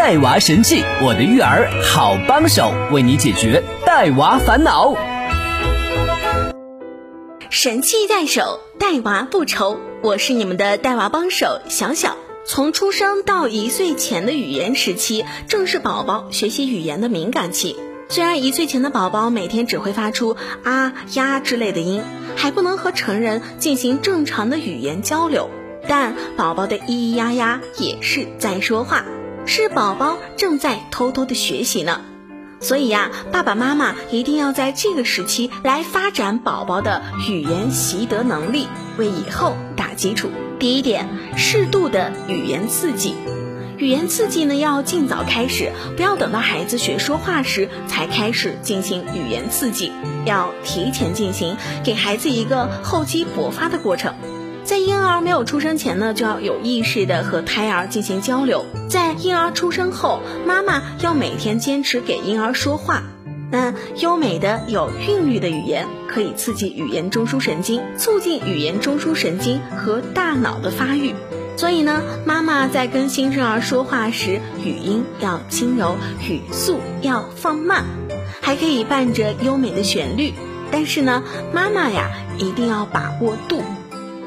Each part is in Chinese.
带娃神器，我的育儿好帮手，为你解决带娃烦恼。神器在手，带娃不愁。我是你们的带娃帮手小小。从出生到一岁前的语言时期，正是宝宝学习语言的敏感期。虽然一岁前的宝宝每天只会发出啊、呀之类的音，还不能和成人进行正常的语言交流，但宝宝的咿咿呀呀也是在说话，是宝宝正在偷偷的学习呢。所以呀，爸爸妈妈一定要在这个时期来发展宝宝的语言习得能力，为以后打基础。第一点，适度的语言刺激。语言刺激呢，要尽早开始，不要等到孩子学说话时才开始进行语言刺激，要提前进行，给孩子一个厚积薄发的过程。在婴儿没有出生前呢，就要有意识的和胎儿进行交流；在婴儿出生后，妈妈要每天坚持给婴儿说话。那优美的有韵律的语言可以刺激语言中枢神经，促进语言中枢神经和大脑的发育。所以呢，妈妈在跟新生儿说话时，语音要轻柔，语速要放慢，还可以伴着优美的旋律。但是呢，妈妈呀，一定要把握度，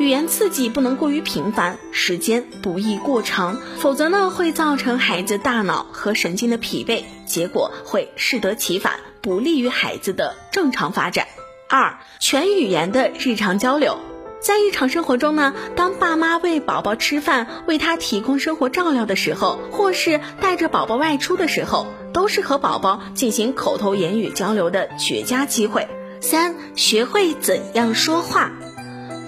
语言刺激不能过于频繁，时间不宜过长，否则呢，会造成孩子大脑和神经的疲惫，结果会适得其反，不利于孩子的正常发展。二，全语言的日常交流。在日常生活中呢，当爸妈喂宝宝吃饭、为他提供生活照料的时候，或是带着宝宝外出的时候，都是和宝宝进行口头言语交流的绝佳机会。三、学会怎样说话。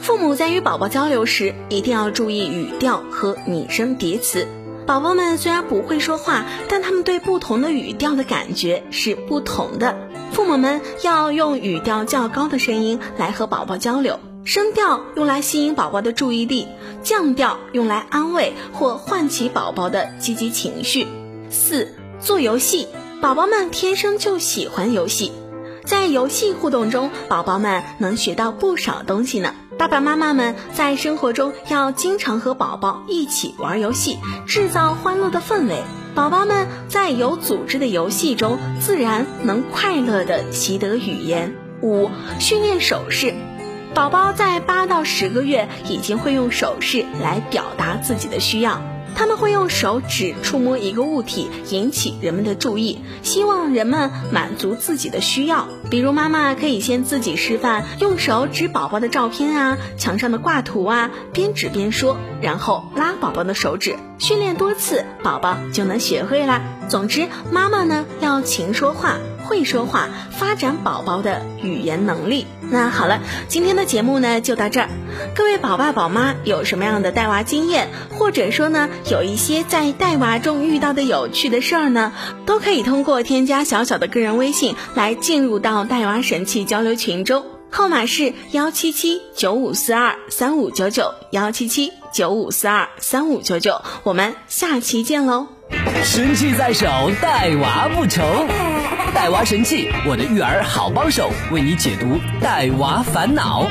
父母在与宝宝交流时，一定要注意语调和拟声叠词。宝宝们虽然不会说话，但他们对不同的语调的感觉是不同的。父母们要用语调较高的声音来和宝宝交流。声调用来吸引宝宝的注意力，降调用来安慰或唤起宝宝的积极情绪。四、做游戏，宝宝们天生就喜欢游戏，在游戏互动中，宝宝们能学到不少东西呢。爸爸妈妈们在生活中要经常和宝宝一起玩游戏，制造欢乐的氛围。宝宝们在有组织的游戏中，自然能快乐地习得语言。五、训练手势。宝宝在八到十个月已经会用手势来表达自己的需要，他们会用手指触摸一个物体，引起人们的注意，希望人们满足自己的需要。比如，妈妈可以先自己示范，用手指宝宝的照片啊、墙上的挂图啊，边指边说，然后拉宝宝的手指，训练多次，宝宝就能学会啦。总之，妈妈呢要勤说话。会说话，发展宝宝的语言能力。那好了，今天的节目呢就到这儿。各位宝爸宝妈有什么样的带娃经验，或者说呢有一些在带娃中遇到的有趣的事儿呢，都可以通过添加小小的个人微信来进入到带娃神器交流群中，号码是幺七七九五四二三五九九幺七七九五四二三五九九。我们下期见喽！神器在手，带娃不愁。带娃神器，我的育儿好帮手，为你解读带娃烦恼。